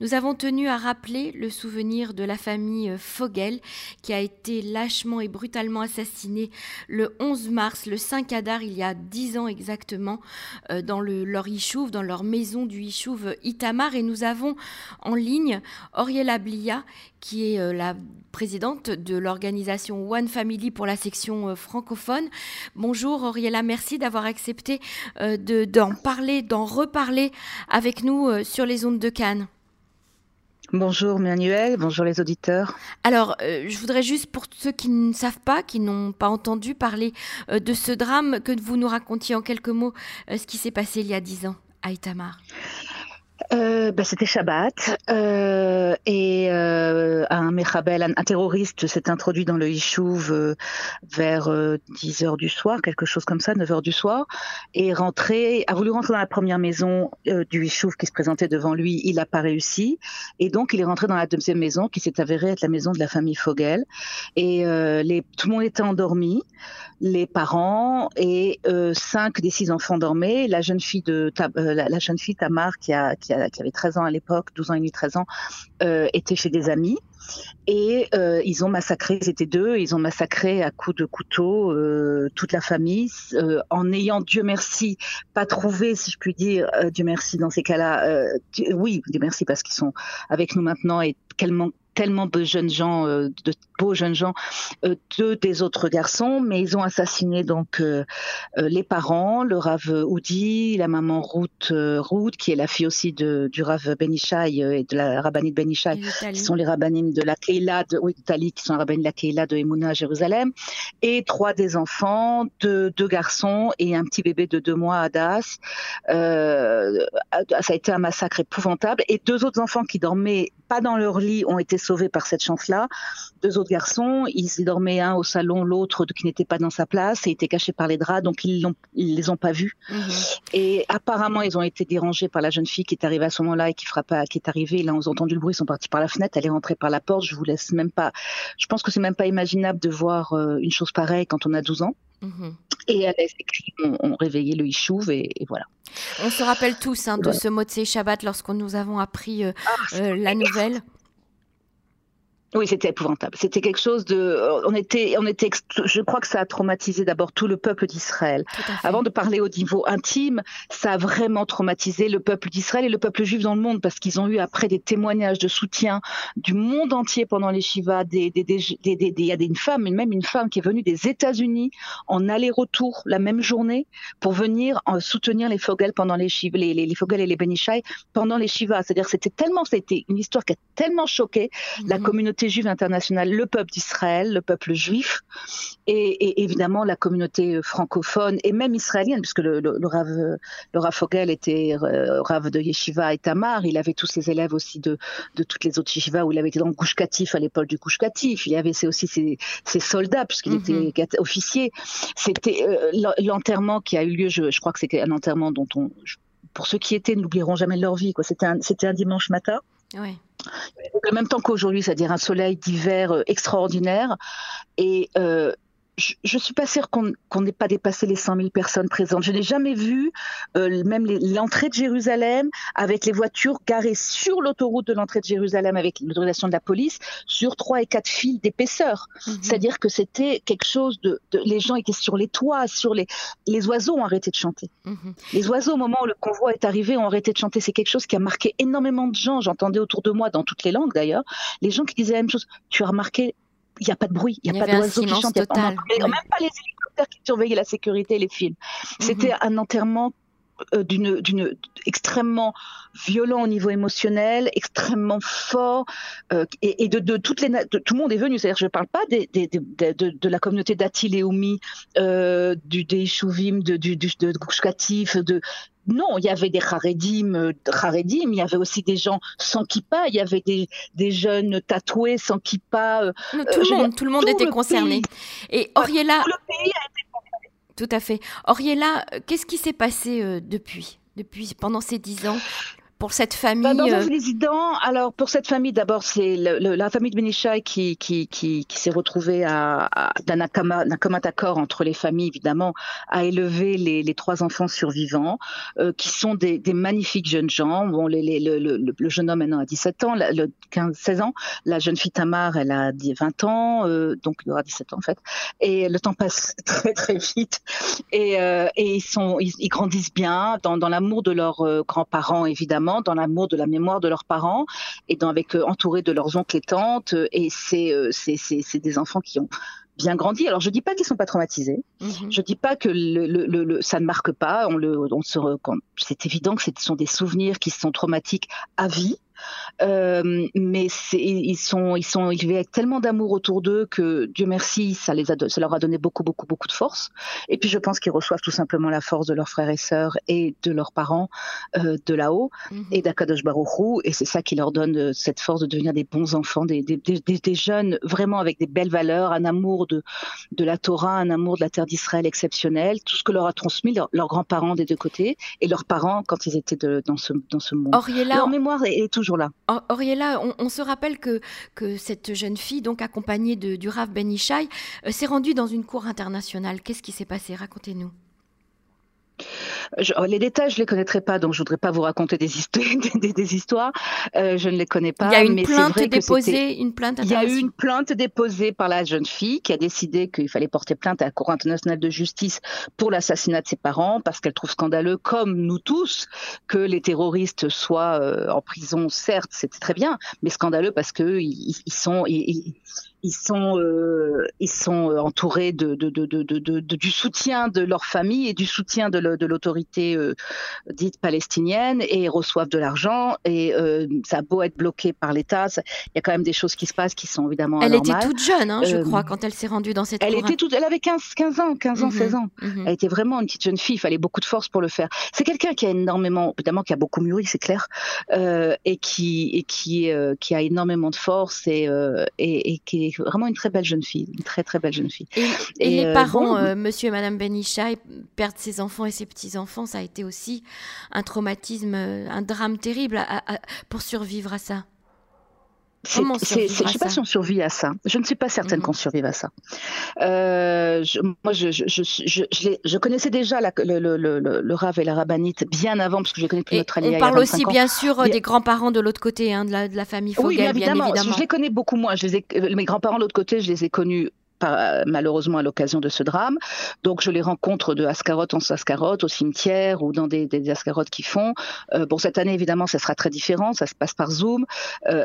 nous avons tenu à rappeler le souvenir de la famille Fogel qui a été lâchement et brutalement assassinée le 11 mars, le 5 Adar, il y a dix ans exactement, dans le, leur dans leur maison du Yishuv Itamar. Et nous avons en ligne Oriela Blia qui est la présidente de l'organisation One Family pour la section francophone. Bonjour Oriela, merci d'avoir accepté d'en parler, d'en reparler avec nous euh, sur les ondes de Cannes. Bonjour Manuel, bonjour les auditeurs. Alors, euh, je voudrais juste pour ceux qui ne savent pas, qui n'ont pas entendu parler euh, de ce drame, que vous nous racontiez en quelques mots ce qui s'est passé il y a dix ans à Itamar euh, bah, C'était Shabbat euh, et euh, Mechabel, un, terroriste s'est introduit dans le Yishuv euh, vers 10 euh, heures du soir, quelque chose comme ça, 9 heures du soir, et rentré, a voulu rentrer dans la première maison du Yishuv qui se présentait devant lui, il n'a pas réussi, et donc il est rentré dans la deuxième maison qui s'est avérée être la maison de la famille Fogel, et les, tout le monde était endormi, les parents et cinq des six enfants dormaient, la jeune fille de la, jeune fille Tamar qui qui avait 13 ans à l'époque, 12 ans et demi, 13 ans, euh, était chez des amis. Et euh, ils ont massacré, ils étaient deux, ils ont massacré à coups de couteau euh, toute la famille, en ayant, Dieu merci, pas trouvé, si je puis dire, Dieu merci dans ces cas-là, oui, Dieu merci parce qu'ils sont avec nous maintenant et tellement tellement de jeunes gens, euh, de beaux jeunes gens, euh, deux des autres garçons, mais ils ont assassiné donc euh, les parents, le Rav Oudi, la maman Ruth, Ruth, qui est la fille aussi de, du Rav Benishai et de la rabbinite Benishai, qui sont les rabbinimes de la Keila de oui, d'Italie, qui sont les rabbinites de la Keila de Emouna à Jérusalem, et trois des enfants, deux, deux garçons et un petit bébé de deux mois, Adas. ça a été un massacre épouvantable, et deux autres enfants qui dormaient pas dans leur lit ont été sauvés par cette chance-là. Deux autres garçons, ils dormaient un au salon, l'autre qui n'était pas dans sa place et était caché par les draps, donc ils, ils les ont pas vus. Mhm. Et apparemment, ils ont été dérangés par la jeune fille qui est arrivée à ce moment-là et qui est arrivée. Là, ils ont entendu le bruit, ils sont partis par la fenêtre, elle est rentrée par la porte. Je vous laisse même pas. Je pense que c'est même pas imaginable de voir euh, une chose pareille quand on a 12 ans. Mhm. Et elle ont, ont réveillé le Ishuv et, voilà. On se rappelle tous hein, de ce mot de Shabbat lorsque nous avons appris euh, ah, euh, la nouvelle. Oui, c'était épouvantable. C'était quelque chose de. Euh, on était, on était. Je crois que ça a traumatisé d'abord tout le peuple d'Israël. Avant de parler au niveau intime, ça a vraiment traumatisé le peuple d'Israël et le peuple juif dans le monde parce qu'ils ont eu après des témoignages de soutien du monde entier pendant les Shivas. Des, des, des, il y a une femme, même une femme qui est venue des États-Unis en aller-retour la même journée pour venir en soutenir les Fogel pendant les Shivas, les, les, Fogel et les Benishai pendant les Shivas. C'est-à-dire, c'était tellement, c'était une histoire qui a tellement choqué la mhm. Communauté juive internationale, le peuple d'Israël, le peuple juif, et, évidemment la communauté francophone et même israélienne, puisque le, le, Rav, le Rav Fogel était euh, Rav de Yeshiva et Tamar, il avait tous ses élèves aussi de, de toutes les autres Yeshiva où il avait été dans le Gush Katif à l'époque du Gush Katif, il y avait aussi ses, ses soldats puisqu'il mhm. était officier. C'était euh, l'enterrement qui a eu lieu, je, je crois que c'était un enterrement dont on, pour ceux qui étaient, n'oublieront jamais leur vie. C'était un, un dimanche matin. Oui. Le même temps qu'aujourd'hui, c'est-à-dire un soleil d'hiver euh, extraordinaire. Et euh, je ne suis pas sûre qu'on n'ait pas dépassé les 100 000 personnes présentes. Je n'ai jamais vu euh, même l'entrée de Jérusalem avec les voitures garées sur l'autoroute de l'entrée de Jérusalem avec l'autorisation de la police sur trois et quatre fils d'épaisseur. Mhm. C'est-à-dire que c'était quelque chose de, Les gens étaient sur les toits, sur les... Les oiseaux ont arrêté de chanter. Mhm. Les oiseaux, au moment où le convoi est arrivé, ont arrêté de chanter. C'est quelque chose qui a marqué énormément de gens. J'entendais autour de moi, dans toutes les langues d'ailleurs, les gens qui disaient la même chose. Tu as remarqué il n'y a pas de bruit, il n'y a pas d'oiseaux qui chantent, même pas les hélicoptères qui surveillaient la sécurité et les films. Mhm. C'était un enterrement d'une d'une extrêmement violent au niveau émotionnel, extrêmement fort euh, et, de, de, toutes les tout le monde est venu. C'est-à-dire, je ne parle pas des, des, de, de, la communauté d'Atil et Oumi, euh, du des Chouvim, de du, du de Gouchkatif, de non, il y avait des Haredim, euh, Haredim, il y avait aussi des gens sans kippa, il y avait des, des jeunes tatoués sans kippa. Euh, tout, le monde, tout le monde était concerné. Et Oriela. Tout le pays a été concerné. Tout à fait. Oriela, qu'est-ce qui s'est passé depuis, depuis pendant ces dix ans? Pour cette famille bah, résident, alors pour cette famille, d'abord, c'est la famille de Benishai qui, qui, qui, qui s'est retrouvée à, d'un commun accord entre les familles, évidemment, à élever les, les trois enfants survivants, euh, qui sont des, des, magnifiques jeunes gens. Bon, les, les, le, le, le, jeune homme maintenant a 17 ans, le 15, 16 ans. La jeune fille Tamar, elle a 20 ans, euh, donc il aura 17 ans en fait. Et le temps passe très très vite. Et, euh, et ils, sont, ils, ils, grandissent bien dans, dans l'amour de leurs euh, grands-parents, évidemment, dans l'amour de la mémoire de leurs parents, et dans, avec entourés de leurs oncles et tantes. Et c'est c'est des enfants qui ont bien grandi. Alors je dis pas qu'ils sont pas traumatisés. Mm-hmm. Je dis pas que le, le, le, ça ne marque pas. On le, on se, c'est évident que ce sont des souvenirs qui sont traumatiques à vie. Euh, mais ils sont, ils sont, vivent avec tellement d'amour autour d'eux que Dieu merci, ça les a, ça leur a donné beaucoup, beaucoup, beaucoup de force. Et puis je pense qu'ils reçoivent tout simplement la force de leurs frères et sœurs et de leurs parents euh, de là-haut mhm. et d'Akadosh Baruchou. Et c'est ça qui leur donne euh, cette force de devenir des bons enfants, des, des, des, des, jeunes vraiment avec des belles valeurs, un amour de, de la Torah, un amour de la terre d'Israël exceptionnel, tout ce que leur a transmis leurs grands-parents des deux côtés et leurs parents quand ils étaient de, dans ce dans ce monde. leur mémoire est, est toujours là. Oriella, on, se rappelle que, que cette jeune fille, donc accompagnée de, du Rav Ben euh, s'est rendue dans une cour internationale. Qu'est-ce qui s'est passé? Racontez-nous. Je, les détails, je les connaîtrais pas, donc je voudrais pas vous raconter des, histoires. Des, des histoires. Euh, je ne les connais pas. Il y a une plainte déposée, une plainte. Il y a eu une plainte déposée par la jeune fille qui a décidé qu'il fallait porter plainte à la Cour internationale de justice pour l'assassinat de ses parents parce qu'elle trouve scandaleux, comme nous tous, que les terroristes soient euh, en prison. Certes, c'était très bien, mais scandaleux parce que ils, ils sont ils, ils sont, euh, ils sont euh, entourés de, de, de, de, du soutien de leur famille et du soutien de l'autorité euh, dite palestinienne et reçoivent de l'argent. Et euh, ça a beau être bloqué par l'État, il y a quand même des choses qui se passent qui sont évidemment Elle était toute jeune, hein, je crois, quand elle s'est rendue dans cette Elle était toute, elle avait 15, 15 ans, 15 ans, 16 mhm, ans. Mhm. Elle était vraiment une petite jeune fille. Il fallait beaucoup de force pour le faire. C'est quelqu'un qui a énormément, évidemment, qui a beaucoup mûri, c'est clair, et qui et qui qui a énormément de force et, et, et qui est vraiment une très belle jeune fille, une très très belle jeune fille. Et, les euh, parents, euh, Monsieur et Madame Benichai, perdre ses enfants et ses petits enfants, ça a été aussi un traumatisme, euh, un drame terrible pour survivre à ça. Je ne sais pas si on survit à ça. Je ne suis pas certaine mhm. qu'on survive à ça. je, moi, je, je, connaissais déjà la, le, le, le, le, Rav et la Rabbinite bien avant, parce que je connais depuis notre allié. On parle aussi, bien sûr, des grands-parents de l'autre côté, hein, de, la, de, la, famille Fogel, oui, bien évidemment. Je les connais beaucoup moins. Je les ai, mes grands-parents de l'autre côté, je les ai connus malheureusement à l'occasion de ce drame. Donc je les rencontre de Ascarot en Ascarot, au cimetière ou dans des, des Ascarotes qui font. Euh, bon, cette année, évidemment, ça sera très différent, ça se passe par Zoom. Euh,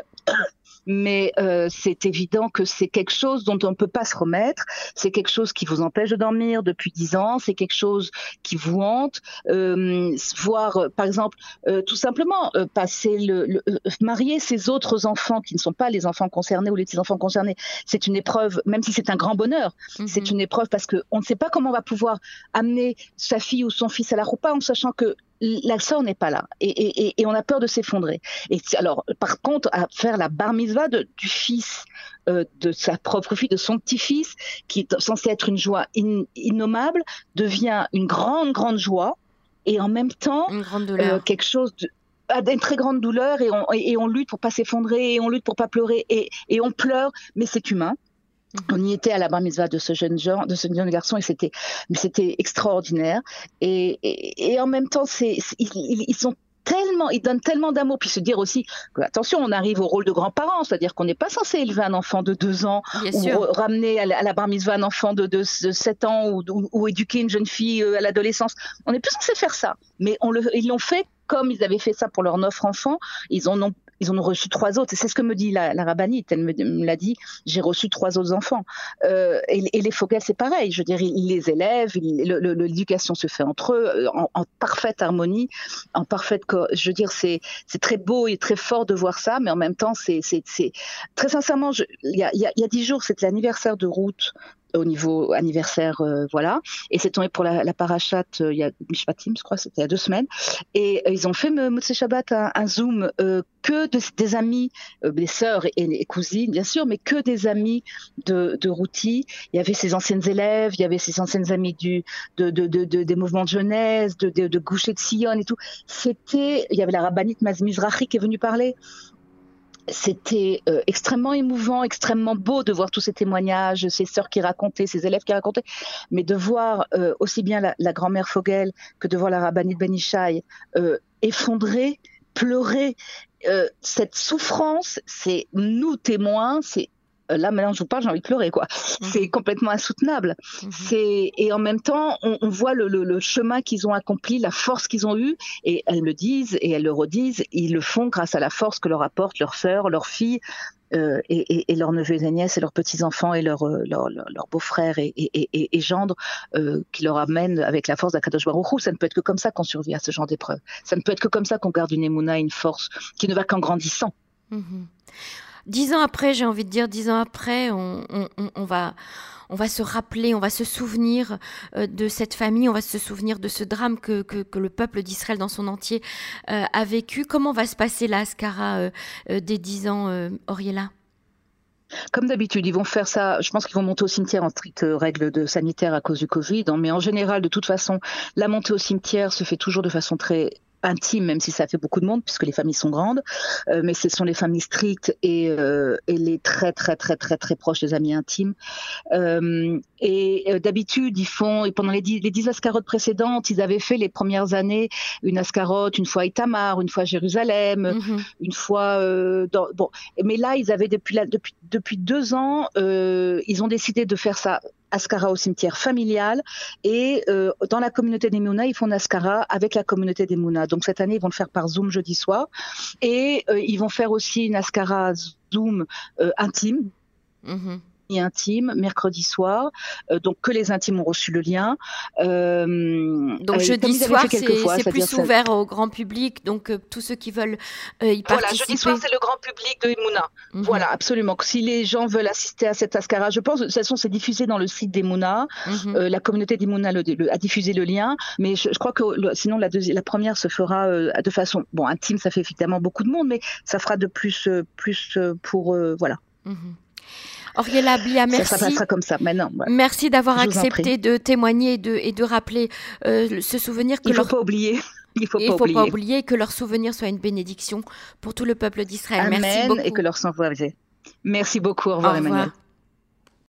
mais euh, c'est évident que c'est quelque chose dont on ne peut pas se remettre. C'est quelque chose qui vous empêche de dormir depuis dix ans. C'est quelque chose qui vous hante. Euh, voir, euh, par exemple, euh, tout simplement euh, passer le, le, marier ses autres enfants qui ne sont pas les enfants concernés ou les petits enfants concernés. C'est une épreuve, même si c'est un grand bonheur. -hmm. C'est une épreuve parce que on ne sait pas comment on va pouvoir amener sa fille ou son fils à la roupa en sachant que la sœur n'est pas là. Et, et, et, on a peur de s'effondrer. Et alors, par contre, à faire la bar mitzvah de, du fils euh, de sa propre fille, de son petit-fils, qui est censé être une joie in, innommable, devient une grande, grande joie. Et en même temps euh, quelque chose de une très grande douleur. Et on, et on lutte pour pas s'effondrer et on lutte pour pas pleurer et, et on pleure, mais c'est humain. On y était à la bar mitzvah de ce jeune genre, de ce jeune garçon, et c'était, c'était extraordinaire. Et, et, et, en même temps, c'est, ils, ils sont tellement, ils donnent tellement d'amour, puis se dire aussi attention, on arrive au rôle de grands-parents, c'est-à-dire qu'on n'est pas censé élever un enfant de deux ans Bien ou sûr. ramener à la, à la bar mitzvah un enfant de, de, de 7 ans ou, ou, ou, éduquer une jeune fille euh, à l'adolescence. On n'est plus censé faire ça, mais on le, ils l'ont fait comme ils avaient fait ça pour leurs neuf enfants, ils en ont ils en ont reçu trois autres. C'est ce que me dit la, la rabbinite. Elle me, l'a dit. J'ai reçu trois autres enfants. Euh, et, les Fogel, c'est pareil. Je veux dire, ils, les élèvent. L'éducation se fait entre eux euh, en, en, parfaite harmonie, en parfaite. Je veux dire, c'est très beau et très fort de voir ça, mais en même temps, c'est très sincèrement. Il y a dix jours, c'était l'anniversaire de Ruth au niveau anniversaire, voilà. Et c'est tombé pour la, la parachat il y a Mishpatim, je crois, c'était il y a deux semaines. Et ils ont fait Motsé Shabbat un, un zoom que des amis, des sœurs et, et, cousines, bien sûr, mais que des amis de, de Routi. Il y avait ses anciennes élèves, il y avait ses anciennes amies du, de, de, de, des mouvements de jeunesse, de, de, de Goucher de Sion et tout. C'était, il y avait la rabbinite Mazmizrahi qui est venue parler c'était euh, extrêmement émouvant, extrêmement beau de voir tous ces témoignages, ces sœurs qui racontaient, ces élèves qui racontaient, mais de voir euh, aussi bien la, grand-mère Fogel que de voir la rabbinite Benishai euh, effondrer, pleurer. cette souffrance, c'est nous témoins, c'est euh, là maintenant je vous parle, j'ai envie de pleurer quoi. Mhm. C'est complètement insoutenable. Mhm. C'est et en même temps on, on voit le, le, le chemin qu'ils ont accompli, la force qu'ils ont eue et elles le disent et elles le redisent. Ils le font grâce à la force que leur apportent leurs sœurs, leurs filles. Euh, et, et, et, leurs neveux et nièces et leurs petits-enfants et leurs euh, leur, leur, leur beaux-frères et, et, gendres euh, qui leur amènent avec la force d'Akadosh Baruch Ça ne peut être que comme ça qu'on survit à ce genre d'épreuve. Ça ne peut être que comme ça qu'on garde une émouna, une force qui ne va qu'en grandissant. Mhm. Dix ans après, j'ai envie de dire, dix ans après, on, va, se rappeler, on va se souvenir euh, de cette famille, on va se souvenir de ce drame que, le peuple d'Israël dans son entier euh, a vécu. Comment va se passer la Ascara euh, des dix ans, Oriela comme d'habitude, ils vont faire ça. Je pense qu'ils vont monter au cimetière en stricte règle de sanitaire à cause du Covid. Mais en général, de toute façon, la montée au cimetière se fait toujours de façon très intime, même si ça fait beaucoup de monde, puisque les familles sont grandes, euh, mais ce sont les familles strictes et, euh, et, les très très très très très proches des amis intimes. Euh, et euh, d'habitude, ils font, et pendant les dix, les dix ascarotes précédentes, ils avaient fait les premières années une ascarote, une fois à Itamar, une fois à Jérusalem, -hmm. une fois euh, dans, bon. Mais là, ils avaient depuis la, depuis depuis deux ans, ils ont décidé de faire ça Ascara au cimetière familial et euh, dans la communauté des Mouna, ils font Ascara avec la communauté des Mouna. Donc cette année, ils vont le faire par Zoom jeudi soir et euh, ils vont faire aussi une Ascara Zoom euh, intime. Mm -hmm intime mercredi soir. Euh, donc que les intimes ont reçu le lien. Euh, donc jeudi soir, c'est plus ouvert ça... au grand public. Donc euh, tous ceux qui veulent y voilà, participer. Jeudi soir, c'est le grand public de. Mm -hmm. Voilà, absolument. Si les gens veulent assister à cette ascara, je pense de toute façon c'est diffusé dans le site des Mouna. Mm -hmm. la communauté des Mouna le, le, a diffusé le lien, mais je, je crois que le, sinon la, première se fera de façon bon intime. Ça fait évidemment beaucoup de monde, mais ça fera de plus plus pour voilà. Mm -hmm. Oriela Blia, merci. Ça, comme ça. Maintenant, ouais. Merci d'avoir accepté de témoigner et de, et de rappeler euh, ce souvenir que Il ne faut pas oublier. Il ne faut, pas, faut oublier. pas oublier que leur souvenir soit une bénédiction pour tout le peuple d'Israël. Amen merci beaucoup. et que leur sang soit Merci beaucoup. Au revoir, Au revoir. Emmanuel.